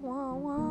汪汪